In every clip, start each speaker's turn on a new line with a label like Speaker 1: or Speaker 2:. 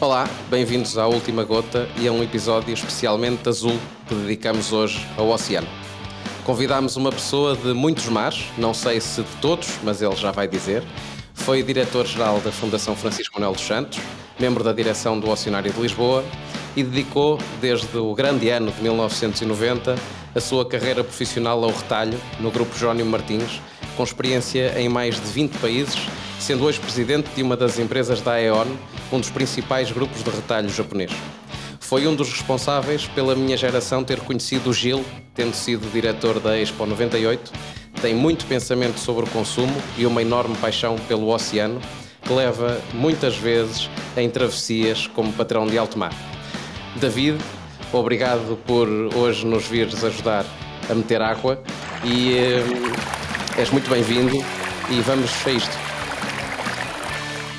Speaker 1: Olá, bem-vindos à Última Gota e a um episódio especialmente azul que dedicamos hoje ao oceano. Convidámos uma pessoa de muitos mares, não sei se de todos, mas ele já vai dizer. Foi diretor-geral da Fundação Francisco Manuel dos Santos, membro da direção do Oceanário de Lisboa e dedicou, desde o grande ano de 1990, a sua carreira profissional ao retalho no Grupo Jónio Martins, com experiência em mais de 20 países, sendo hoje presidente de uma das empresas da AEON, um dos principais grupos de retalho japonês. Foi um dos responsáveis pela minha geração ter conhecido o Gil, tendo sido diretor da Expo 98. Tem muito pensamento sobre o consumo e uma enorme paixão pelo oceano, que leva muitas vezes em travessias como patrão de alto mar. David, obrigado por hoje nos vires ajudar a meter água e eh, és muito bem-vindo e vamos a isto.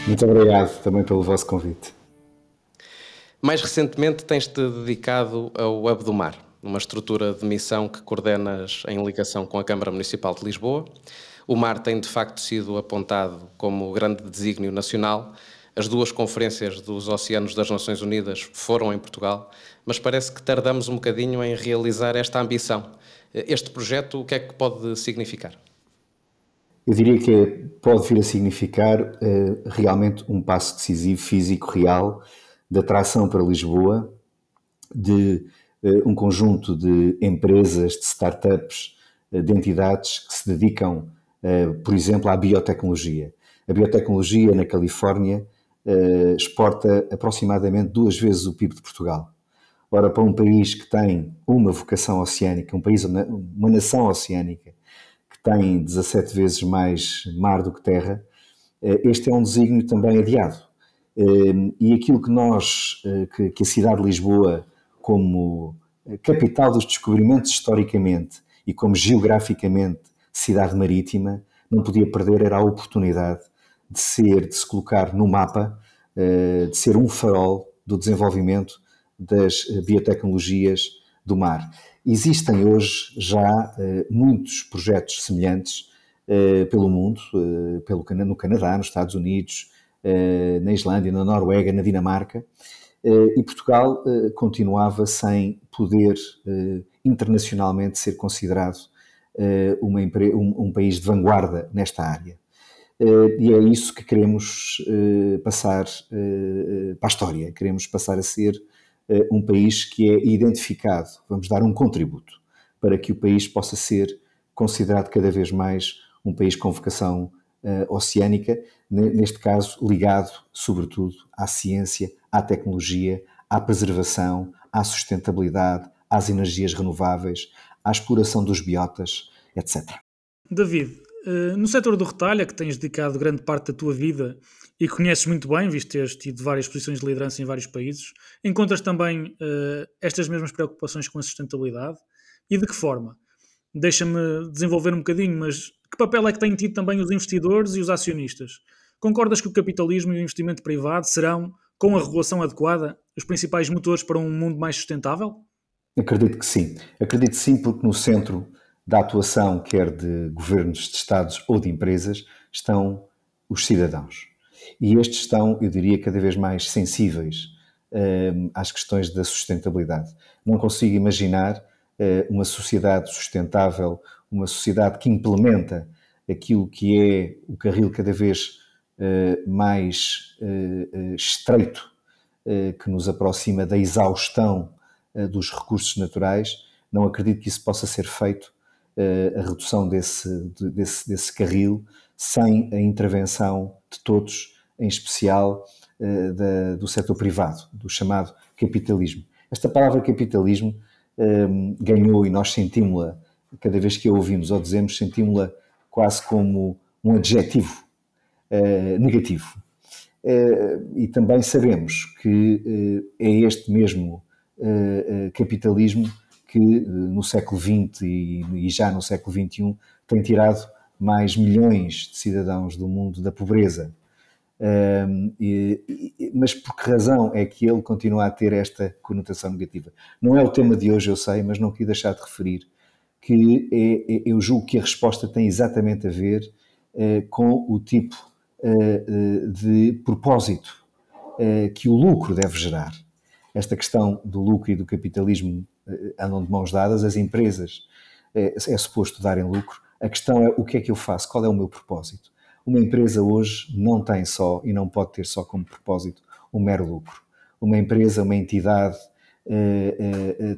Speaker 2: Muito obrigado também pelo vosso convite.
Speaker 1: Mais recentemente tens-te dedicado ao Web do Mar, uma estrutura de missão que coordenas em ligação com a Câmara Municipal de Lisboa. O mar tem de facto sido apontado como grande desígnio nacional. As duas conferências dos Oceanos das Nações Unidas foram em Portugal, mas parece que tardamos um bocadinho em realizar esta ambição. Este projeto, o que é que pode significar?
Speaker 2: Eu diria que pode vir a significar uh, realmente um passo decisivo, físico, real, de atração para Lisboa, de uh, um conjunto de empresas, de startups, uh, de entidades que se dedicam, por exemplo, à biotecnologia. A biotecnologia na Califórnia exporta aproximadamente duas vezes o PIB de Portugal. Ora, para um país que tem uma vocação oceânica, um país, uma nação oceânica, tem 17 vezes mais mar do que terra, eh, este é um desígnio também adiado. Eh, e aquilo que nós, eh, que a cidade de Lisboa, como capital dos descobrimentos historicamente e como geograficamente cidade marítima, não podia perder era a oportunidade de ser, de se colocar no mapa, de ser um farol do desenvolvimento das biotecnologias do mar. Existem hoje já uh, muitos projetos semelhantes uh, pelo mundo, uh, pelo, no Canadá, nos Estados Unidos, na Islândia, na Noruega, na Dinamarca, e Portugal continuava sem poder internacionalmente ser considerado uma, um, um, país de vanguarda nesta área. e é isso que queremos passar para a história, queremos passar a ser eh, um país que é identificado, vamos dar um contributo para que o país possa ser considerado cada vez mais um país com vocação uh, oceânica, neste caso ligado, sobretudo, à ciência, à tecnologia, à preservação, à sustentabilidade, às energias renováveis, à exploração dos biotas, etc.
Speaker 3: David, eh, no setor do retalho, a que tens dedicado grande parte da tua vida e conheces muito bem, visto teres tido várias posições de liderança em vários países, encontras também uh, estas mesmas preocupações com a sustentabilidade? E de que forma? Deixa-me desenvolver um bocadinho, mas que papel é que têm tido também os investidores e os acionistas? Concordas que o capitalismo e o investimento privado serão, com a regulação adequada, os principais motores para um mundo mais sustentável?
Speaker 2: Acredito que sim. Acredito sim, porque no centro da atuação, quer de governos de Estados ou de empresas, estão os cidadãos e estes estão, eu diria, cada vez mais sensíveis uh, às questões da sustentabilidade. Não consigo imaginar uh, uma sociedade sustentável, uma sociedade que implementa aquilo que é o carril cada vez uh, mais estreito, que nos aproxima da exaustão dos recursos naturais. Não acredito que isso possa ser feito, a redução desse, desse, desse carril, sem a intervenção de todos em especial uh, da, do setor privado, do chamado capitalismo. Esta palavra capitalismo um, ehm, ganhou e nós sentimos-la, cada vez que a ouvimos ou dizemos, sentimos-la quase como um adjetivo uh, negativo. Uh, e também sabemos que é este mesmo capitalismo que no século XX e, já no século XXI tem tirado mais milhões de cidadãos do mundo da pobreza, um, e, mas por que razão é que ele continua a ter esta conotação negativa? Não é o tema de hoje, eu sei, mas não queria deixar de referir que é, é, eu julgo que a resposta tem exatamente a ver uh, com o tipo uh, de propósito que o lucro deve gerar. Esta questão do lucro e do capitalismo andam de mãos dadas, as empresas é, é suposto darem lucro, a questão é o que é que eu faço, qual é o meu propósito. Uma empresa hoje não tem só e não pode ter só como propósito o um mero lucro. Uma empresa, uma entidade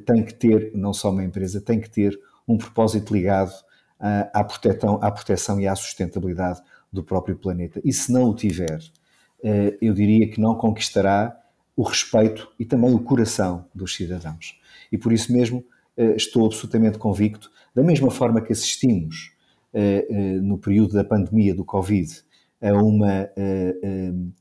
Speaker 2: tem que ter, não só uma empresa, tem que ter um propósito ligado à, proteção, à proteção e à sustentabilidade do próprio planeta. E se não o tiver, eh, eu diria que não conquistará o respeito e também o coração dos cidadãos. E por isso mesmo eh, estou absolutamente convicto, da mesma forma que assistimos eh, no período da pandemia do Covid a uma,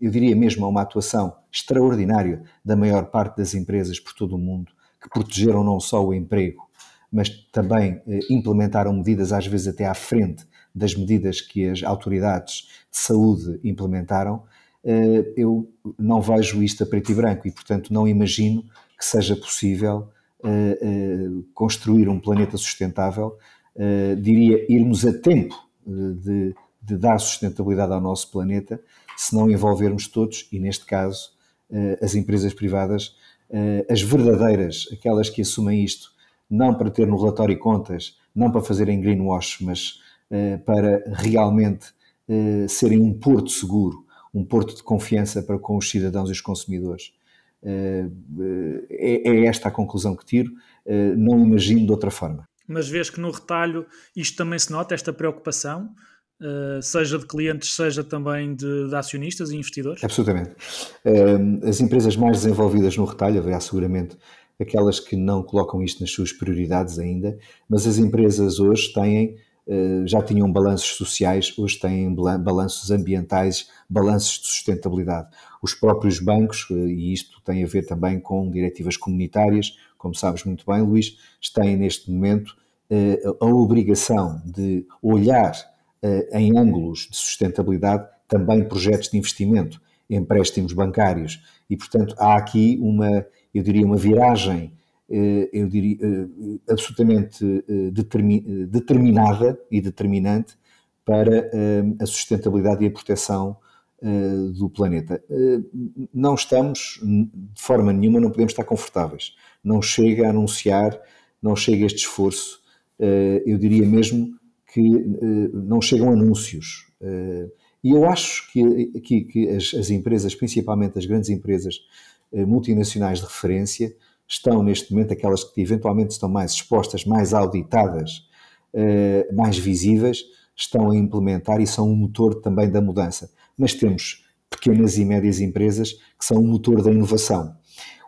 Speaker 2: eu diria mesmo a uma atuação extraordinária da maior parte das empresas por todo o mundo, que protegeram não só o emprego, mas também eh, implementaram medidas, às vezes até à frente das medidas que as autoridades de saúde implementaram, eh, eu não vejo isto a preto e branco e, portanto, não imagino que seja possível eh, construir um planeta sustentável, diria, irmos a tempo de, de dar sustentabilidade ao nosso planeta se não envolvermos todos, e neste caso, as empresas privadas, as verdadeiras, aquelas que assumem isto não para ter no relatório contas, não para fazerem greenwash, mas para realmente serem um porto seguro, um porto de confiança para com os cidadãos e os consumidores. Uh, é, é, esta a conclusão que tiro, não imagino de outra forma.
Speaker 3: Mas vês que no retalho isto também se nota, esta preocupação, seja de clientes, seja também de, de acionistas e investidores?
Speaker 2: Absolutamente. As empresas mais desenvolvidas no retalho, haverá seguramente aquelas que não colocam isto nas suas prioridades ainda, mas as empresas hoje têm, eh, já tinham balanços sociais, hoje têm balanços ambientais, balanços de sustentabilidade. Os próprios bancos, eh, e isto tem a ver também com diretivas comunitárias, como sabes muito bem, Luís, têm neste momento eh, a obrigação de olhar em ângulos de sustentabilidade também projetos de investimento, empréstimos bancários, e portanto há aqui uma eu diria, uma viragem, eh, eu diria, eh, absolutamente eh, determinada e determinante para a sustentabilidade e a proteção do planeta. Não estamos, de forma nenhuma, não podemos estar confortáveis. Não chega a anunciar, não chega este esforço, eu diria mesmo que não chegam anúncios. E eu acho que, que, que as, as empresas, principalmente as grandes empresas, eh, multinacionais de referência estão neste momento aquelas que eventualmente estão mais expostas, mais auditadas, eh, mais visíveis, estão a implementar e são um motor também da mudança. Mas temos pequenas e médias empresas que são o motor da inovação.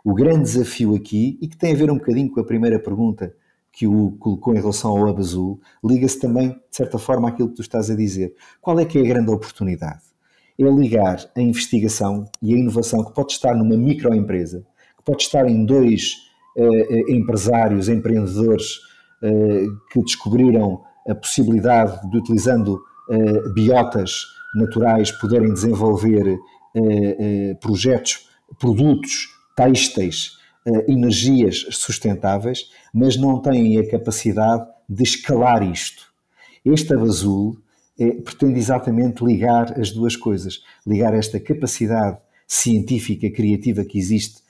Speaker 2: O grande desafio aqui, e que tem a ver um bocadinho com a primeira pergunta que o colocou em relação ao Hub Azul, liga-se também, de certa forma, àquilo que tu estás a dizer. Qual é que é a grande oportunidade? é ligar a investigação e a inovação que pode estar numa microempresa, pode estar em dois uh, empresários, empreendedores uh, que descobriram a possibilidade de, utilizando uh, biotas naturais, poderem desenvolver projetos, produtos têxteis, energias sustentáveis, mas não têm a capacidade de escalar isto. Este Abazul pretende exatamente ligar as duas coisas, ligar esta capacidade científica, criativa que existe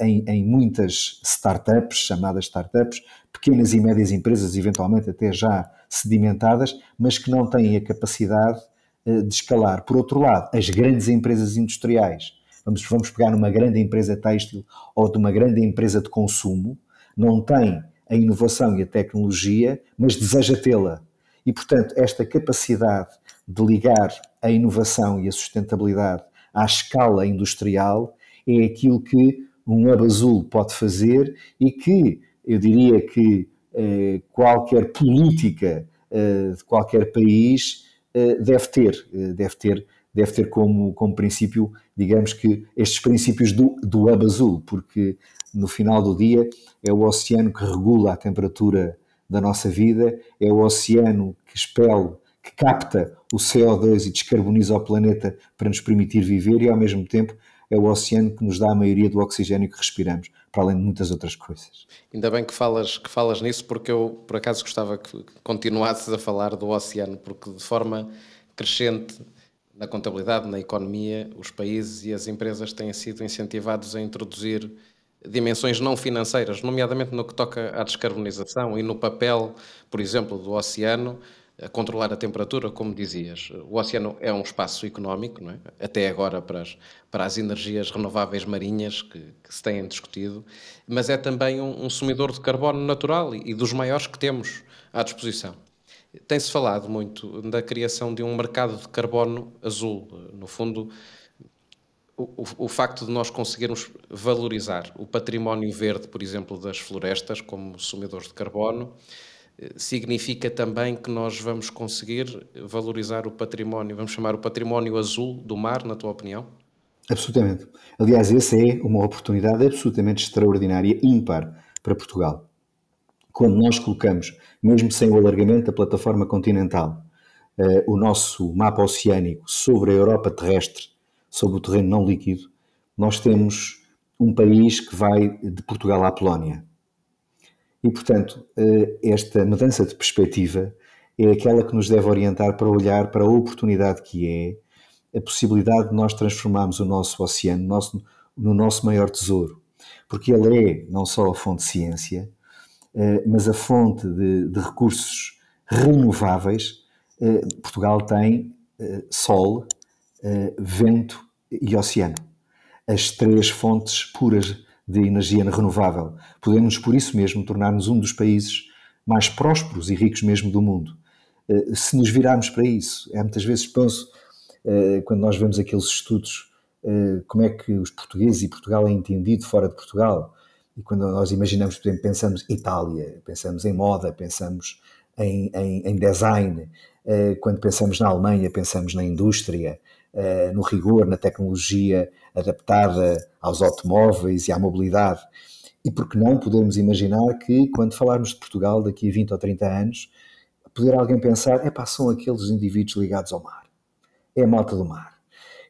Speaker 2: em, em, muitas startups, chamadas startups, pequenas e médias empresas, eventualmente até já sedimentadas, mas que não têm a capacidade uh, de escalar. Por outro lado, as grandes empresas industriais, vamos, vamos pegar numa grande empresa têxtil ou de uma grande empresa de consumo, não têm a inovação e a tecnologia, mas deseja tê-la e, portanto, esta capacidade de ligar a inovação e a sustentabilidade à escala industrial é aquilo que um Hub Azul pode fazer e que eu diria que eh, qualquer política eh, de qualquer país eh, deve ter, eh, deve ter, deve ter como, como princípio, digamos que estes princípios do, do Hub Azul, porque no final do dia é o oceano que regula a temperatura da nossa vida, é o oceano que expele, que capta o CO2 e descarboniza o planeta para nos permitir viver, e ao mesmo tempo é o oceano que nos dá a maioria do oxigênio que respiramos, para além de muitas outras coisas.
Speaker 1: Ainda bem que falas, que falas nisso, porque eu por acaso gostava que continuasses a falar do oceano, porque de forma crescente na contabilidade, na economia, os países e as empresas têm sido incentivados a introduzir dimensões não financeiras, nomeadamente no que toca à descarbonização e no papel, por exemplo, do oceano a controlar a temperatura, como dizias. O oceano é um espaço económico, é? até agora para as, para as energias renováveis marinhas que, que se têm discutido, mas é também um, um sumidor de carbono natural e, e dos maiores que temos à disposição. Tem-se falado muito da criação de um mercado de carbono azul. No fundo, o, o, facto de nós conseguirmos valorizar o património verde, por exemplo, das florestas, como sumidores de carbono, significa também que nós vamos conseguir valorizar o património, vamos chamar o património azul do mar, na tua opinião?
Speaker 2: Absolutamente. Aliás, essa é uma oportunidade absolutamente extraordinária, ímpar, para Portugal. Quando nós colocamos mesmo sem o alargamento da plataforma continental, uh, o nosso mapa oceânico sobre a Europa terrestre, sobre o terreno não líquido, nós temos um país que vai de Portugal à Polónia. E, portanto, uh, esta mudança de perspectiva é aquela que nos deve orientar para olhar para a oportunidade que é a possibilidade de nós transformarmos o nosso oceano no nosso maior tesouro. Porque ele é não só a fonte de ciência, eh, mas a fonte de, de recursos renováveis, eh, Portugal tem eh, sol, vento e oceano. As três fontes puras de energia renovável. Podemos, por isso mesmo, tornar-nos um dos países mais prósperos e ricos mesmo do mundo. Se nos virarmos para isso, é muitas vezes penso, quando nós vemos aqueles estudos, como é que os portugueses e Portugal é entendido fora de Portugal, e quando nós imaginamos, por exemplo, pensamos Itália, pensamos em moda, pensamos em, em, em design, eh, quando pensamos na Alemanha, pensamos na indústria, eh, no rigor, na tecnologia adaptada aos automóveis e à mobilidade. E por que não podemos imaginar que, quando falarmos de Portugal daqui a 20 ou 30 anos, poder alguém pensar, é pá, são aqueles indivíduos ligados ao mar. É a malta do mar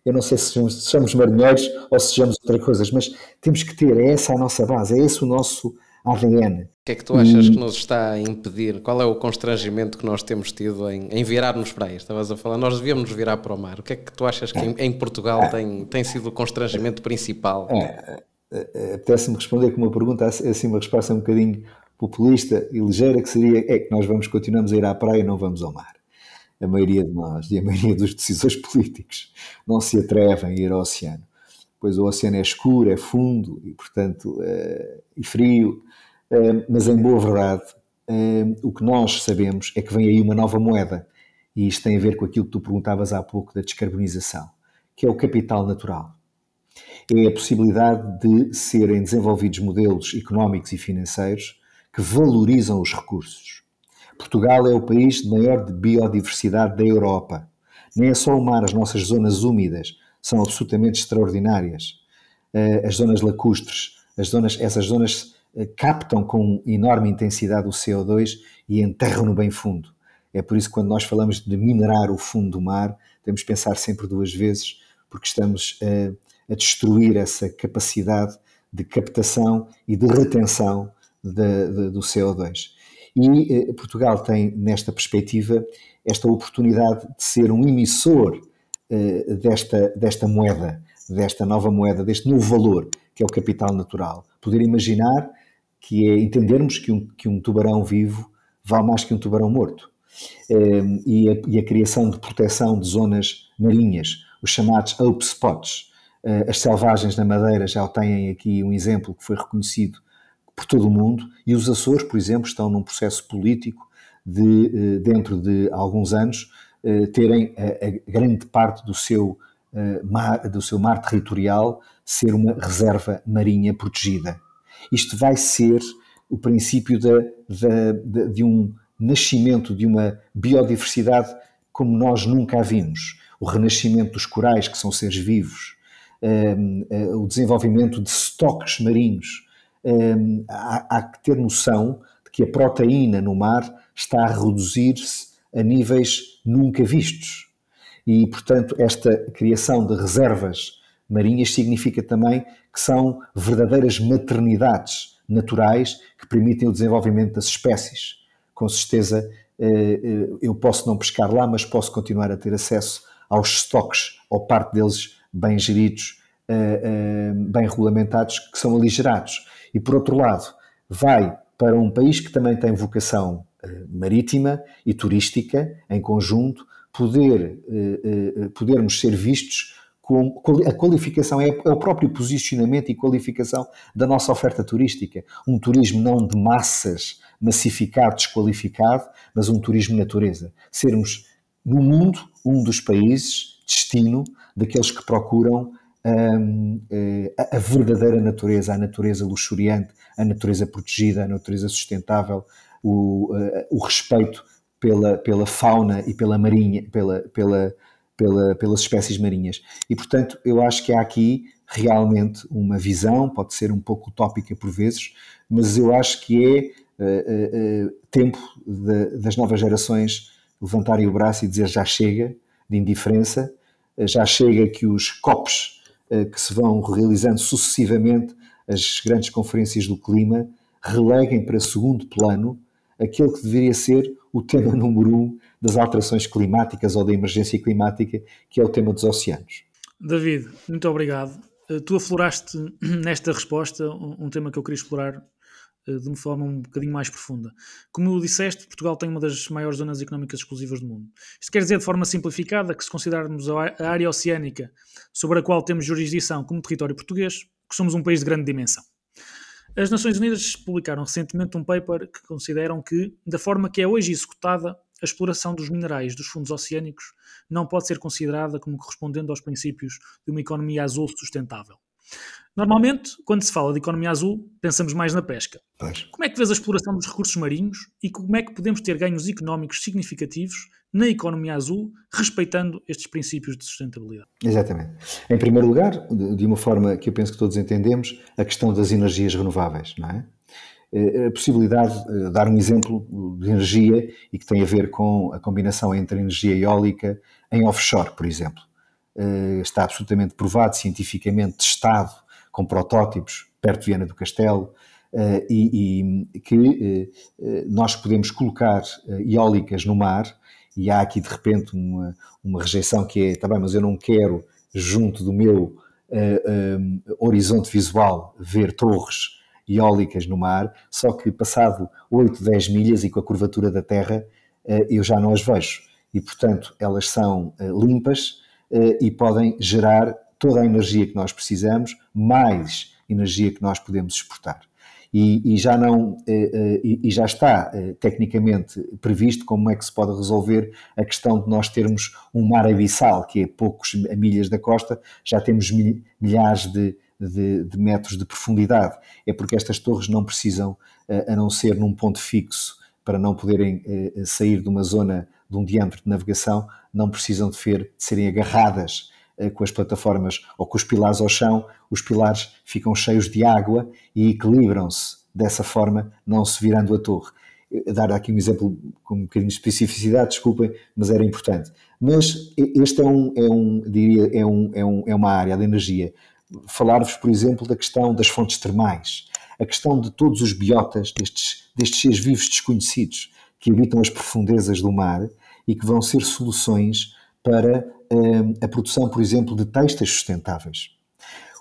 Speaker 2: eu não sei se somos, se somos marinheiros ou se sejamos outras coisas, mas temos que ter, é essa a nossa base, é esse o nosso ADN.
Speaker 1: O que é que tu achas e... que nos está a impedir? Qual é o constrangimento que nós temos tido em, em virar-nos para aí? Estavas a falar, nós devíamos nos virar para o mar. O que é que tu achas que em, em Portugal é. tem, tem sido o constrangimento principal? É,
Speaker 2: é, é, apetece-me responder com uma pergunta, assim uma resposta um bocadinho populista e ligeira, que seria, é que nós vamos, continuamos a ir à praia e não vamos ao mar a maioria de nós e a maioria dos decisores políticos não se atrevem a ir ao oceano, pois o oceano é escuro, é fundo e, portanto, é, e frio, é, mas em boa verdade, é, o que nós sabemos é que vem aí uma nova moeda e isto tem a ver com aquilo que tu perguntavas há pouco da descarbonização, que é o capital natural. É a possibilidade de serem desenvolvidos modelos económicos e financeiros que valorizam os recursos Portugal é o país de maior biodiversidade da Europa. Nem é só o mar, as nossas zonas úmidas são absolutamente extraordinárias. Eh, as zonas lacustres, as zonas, essas zonas eh, captam com enorme intensidade o CO2 e enterram-no bem fundo. É por isso que quando nós falamos de minerar o fundo do mar, temos que pensar sempre duas vezes, porque estamos a, eh, a destruir essa capacidade de captação e de retenção de, de, do CO2. E eh, Portugal tem, nesta perspectiva, esta oportunidade de ser um emissor desta, desta moeda, desta nova moeda, deste novo valor, que é o capital natural. Poder imaginar que é entendermos que um, que um tubarão vivo vale mais que um tubarão morto. Eh, e, a, e, a, criação de proteção de zonas marinhas, os chamados Hope Spots. Eh, as selvagens na Madeira já têm aqui um exemplo que foi reconhecido por todo o mundo e os Açores, por exemplo, estão num processo político de, eh, dentro de alguns anos, eh, terem a, a grande parte do seu, eh, mar, do seu mar territorial ser uma reserva marinha protegida. Isto vai ser o princípio de, de, de um nascimento de uma biodiversidade como nós nunca a vimos. O renascimento dos corais, que são seres vivos, o desenvolvimento de estoques marinhos, Hum, há, há que ter noção de que a proteína no mar está a reduzir-se a níveis nunca vistos. E, portanto, esta criação de reservas marinhas significa também que são verdadeiras maternidades naturais que permitem o desenvolvimento das espécies. Com certeza, eh, eh, eu posso não pescar lá, mas posso continuar a ter acesso aos estoques, ou parte deles bem geridos, bem regulamentados, que são aligerados. E por outro lado, vai para um país que também tem vocação marítima e turística em conjunto, poder, podermos ser vistos a qualificação é, é, o próprio posicionamento e qualificação da nossa oferta turística. Um turismo não de massas, massificado, desqualificado, mas um turismo natureza. Sermos, no mundo, um dos países destino daqueles que procuram hum, eh, a verdadeira natureza, a natureza luxuriante, a natureza protegida, a natureza sustentável, o, uh, o respeito pela, pela fauna e pela marinha, pela, pela pela, pelas espécies marinhas. E, portanto, eu acho que há aqui realmente uma visão, pode ser um pouco utópica por vezes, mas eu acho que é uh, uh, tempo de, das novas gerações levantarem o braço e dizer já chega de indiferença, já chega que os COPs que se vão realizando sucessivamente, as grandes conferências do clima, releguem para segundo plano aquele que deveria ser o tema número um das alterações climáticas ou da emergência climática, que é o tema dos oceanos.
Speaker 3: David, muito obrigado. Eh, tu afloraste nesta resposta um tema que eu queria explorar eh, de uma forma um bocadinho mais profunda. Como disseste, Portugal tem uma das maiores zonas económicas exclusivas do mundo. Isto quer dizer, de forma simplificada, que se considerarmos a área oceânica sobre a qual temos jurisdição como território português, que somos um país de grande dimensão. As Nações Unidas publicaram recentemente um paper que consideram que, da forma que é hoje executada, a exploração dos minerais dos fundos oceânicos não pode ser considerada como correspondendo aos princípios de uma economia azul sustentável. Normalmente, quando se fala de economia azul, pensamos mais na pesca. Pois. Como é que vês a exploração dos recursos marinhos e como é que podemos ter ganhos económicos significativos na economia azul, respeitando estes princípios de sustentabilidade?
Speaker 2: Exatamente. Em primeiro lugar, de uma forma que eu penso que todos entendemos, a questão das energias renováveis, não é? Eh, a possibilidade de eh, dar um exemplo de energia e que tem a ver com a combinação entre energia eólica em offshore, por exemplo. Eh, está absolutamente provado, cientificamente testado, com protótipos perto de Viana do Castelo, e, e que nós podemos colocar eólicas no mar, e há aqui de repente uma, uma rejeição que é, está bem, mas eu não quero, junto do meu horizonte visual, ver torres eólicas no mar, só que passado 8, 10 milhas e com a curvatura da Terra, eu já não as vejo. E, portanto, elas são limpas e podem gerar toda a energia que nós precisamos, mais energia que nós podemos exportar. E, e já não e, e já está tecnicamente previsto como é que se pode resolver a questão de nós termos um mar abissal, que é poucos milhas da costa, já temos milhares de de, de, metros de profundidade. É porque estas torres não precisam, eh, a não ser num ponto fixo, para não poderem eh, sair de uma zona de um diâmetro de navegação, não precisam de, fer, de serem agarradas eh, com as plataformas ou com os pilares ao chão, os pilares ficam cheios de água e equilibram-se dessa forma, não se virando a torre. Dar aqui um exemplo com um bocadinho de especificidade, desculpem, mas era importante. Mas este é, um, é, um, diria, é, um, é, um, é uma área de energia falar-vos, por exemplo, da questão das fontes termais, a questão de todos os biotas, destes, destes seres vivos desconhecidos que habitam as profundezas do mar e que vão ser soluções para a produção, por exemplo, de textos sustentáveis.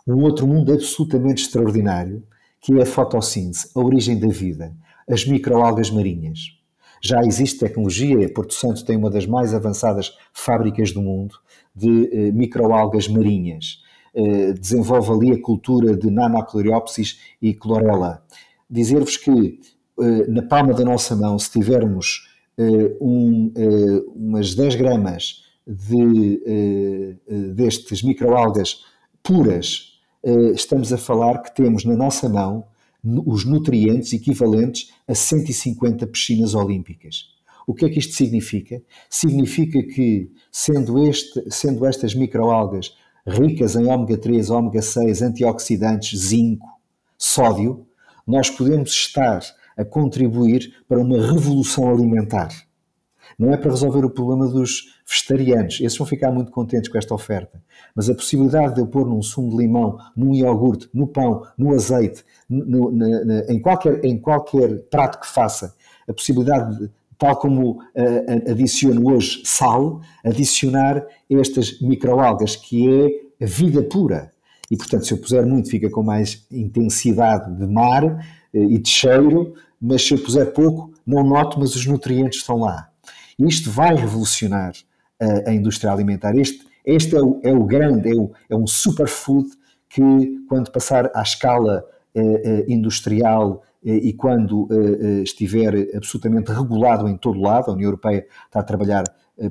Speaker 2: Um outro mundo absolutamente extraordinário, que é a fotossíntese, a origem da vida, as microalgas marinhas. Já existe tecnologia, Porto Santo tem uma das mais avançadas fábricas do mundo de eh, microalgas marinhas eh, desenvolve ali a cultura de Nanocloriopsis e Chlorella. Dizer-vos que eh, na palma da nossa mão, se tivermos eh, um, umas 10 gramas de, destes microalgas puras, estamos a falar que temos na nossa mão os nutrientes equivalentes a 150 piscinas olímpicas. O que é que isto significa? Significa que, sendo, este, sendo estas microalgas ricas em ômega 3, ômega 6, antioxidantes, zinco, sódio, nós podemos estar a contribuir para uma revolução alimentar. Não é para resolver o problema dos vegetarianos, esses vão ficar muito contentes com esta oferta, mas a possibilidade de eu pôr num sumo de limão, num iogurte, no pão, no azeite, no, em, qualquer, em qualquer prato que faça, a possibilidade de tal como uh, adiciono hoje sal, adicionar estas microalgas, que é a vida pura. E, portanto, se eu puser muito, fica com mais intensidade de mar uh, e de cheiro, mas se eu puser pouco, não noto, mas os nutrientes estão lá. Isto vai revolucionar uh, a indústria alimentar. Este, este é, o, é o grande, é, o, é um superfood que, quando passar à escala industrial e quando estiver absolutamente regulado em todo lado, a União Europeia está a trabalhar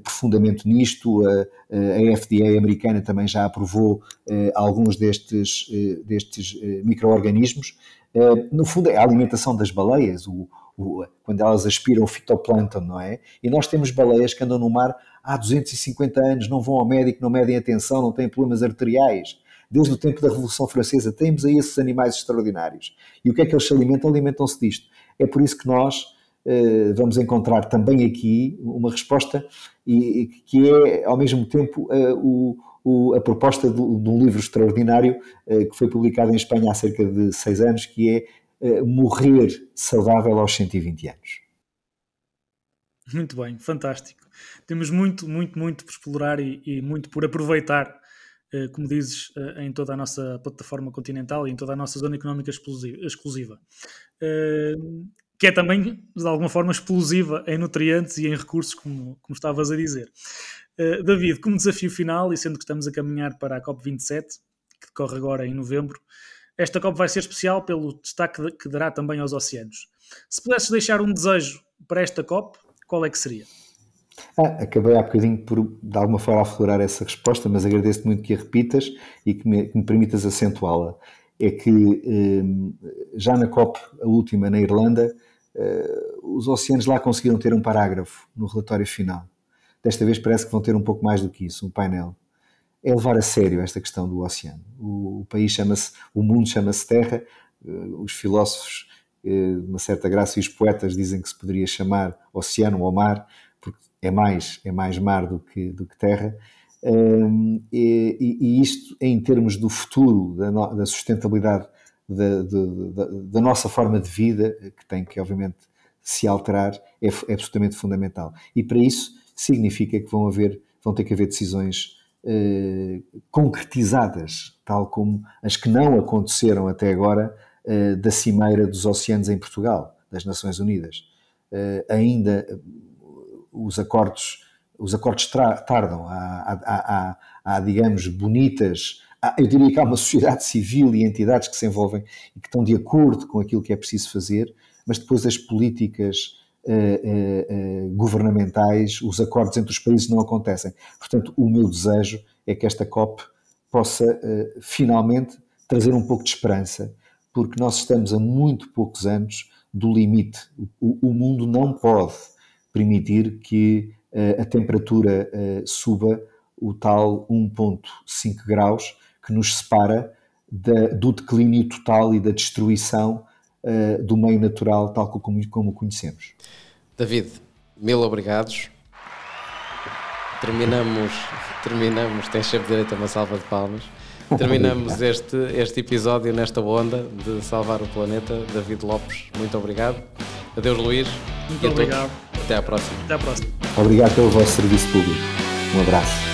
Speaker 2: profundamente nisto, a FDA americana também já aprovou alguns destes, destes micro-organismos. No fundo, é a alimentação das baleias, o, quando elas aspiram fitoplâncton, não é? E nós temos baleias que andam no mar há 250 anos, não vão ao médico, não medem atenção, não têm problemas arteriais desde o tempo da Revolução Francesa, temos aí esses animais extraordinários. E o que é que eles se alimentam? Alimentam-se disto. É por isso que nós uh, vamos encontrar também aqui uma resposta e, que é, ao mesmo tempo, o, a proposta de, um livro extraordinário uh, que foi publicado em Espanha há cerca de seis anos, que é Morrer Saudável aos 120 anos.
Speaker 3: Muito bem, fantástico. Temos muito, muito, muito por explorar e, e muito por aproveitar eh, como dizes, eh, em toda a nossa plataforma continental e em toda a nossa zona económica exclusiva. Eh, que é também, de alguma forma, explosiva em nutrientes e em recursos, como, como estavas a dizer. David, como desafio final, e sendo que estamos a caminhar para a COP27, que decorre agora em novembro, esta COP vai ser especial pelo destaque que dará também aos oceanos. Se pudesses deixar um desejo para esta COP, qual é que seria?
Speaker 2: Ah, acabei há bocadinho por, de alguma forma, aflorar essa resposta, mas agradeço muito que a repitas e que me, que me permitas acentuá-la. É que hum, já na COP, a última na Irlanda, uh, os oceanos lá conseguiram ter um parágrafo no relatório final. Desta vez parece que vão ter um pouco mais do que isso, um painel. É levar a sério esta questão do oceano. O, o país chama-se, o mundo chama-se Terra, uh, os filósofos, uh, uma certa graça, e os poetas dizem que se poderia chamar oceano ou mar, é mais, é mais mar do que, do que terra. Um, e, e, isto, em termos do futuro, da, no, da sustentabilidade da, da, da, nossa forma de vida, que tem que, obviamente, se alterar, é, é, absolutamente fundamental. E para isso significa que vão, haver, vão ter que haver decisões uh, concretizadas, tal como as que não aconteceram até agora uh, da Cimeira dos Oceanos em Portugal, das Nações Unidas. Uh, ainda os acordos, os acordos tardam, há, há, há, há digamos, bonitas, eu diria que há uma sociedade civil e entidades que se envolvem e que estão de acordo com aquilo que é preciso fazer, mas depois as políticas governamentais, os acordos entre os países não acontecem. Portanto, o meu desejo é que esta COP possa finalmente trazer um pouco de esperança, porque nós estamos a muito poucos anos do limite. O, o mundo não pode permitir que a temperatura suba o tal 1,5 graus que nos separa da, do declínio total e da destruição uh, do meio natural tal como, como o conhecemos.
Speaker 1: David, mil obrigados. Terminamos, terminamos, tens sempre direito a uma salva de palmas. Terminamos este, este episódio nesta onda de salvar o planeta. David Lopes, muito obrigado. Adeus, Luís.
Speaker 3: Muito obrigado.
Speaker 1: Até à próxima.
Speaker 3: Até à próxima.
Speaker 2: Obrigado pelo vosso serviço público. Um abraço.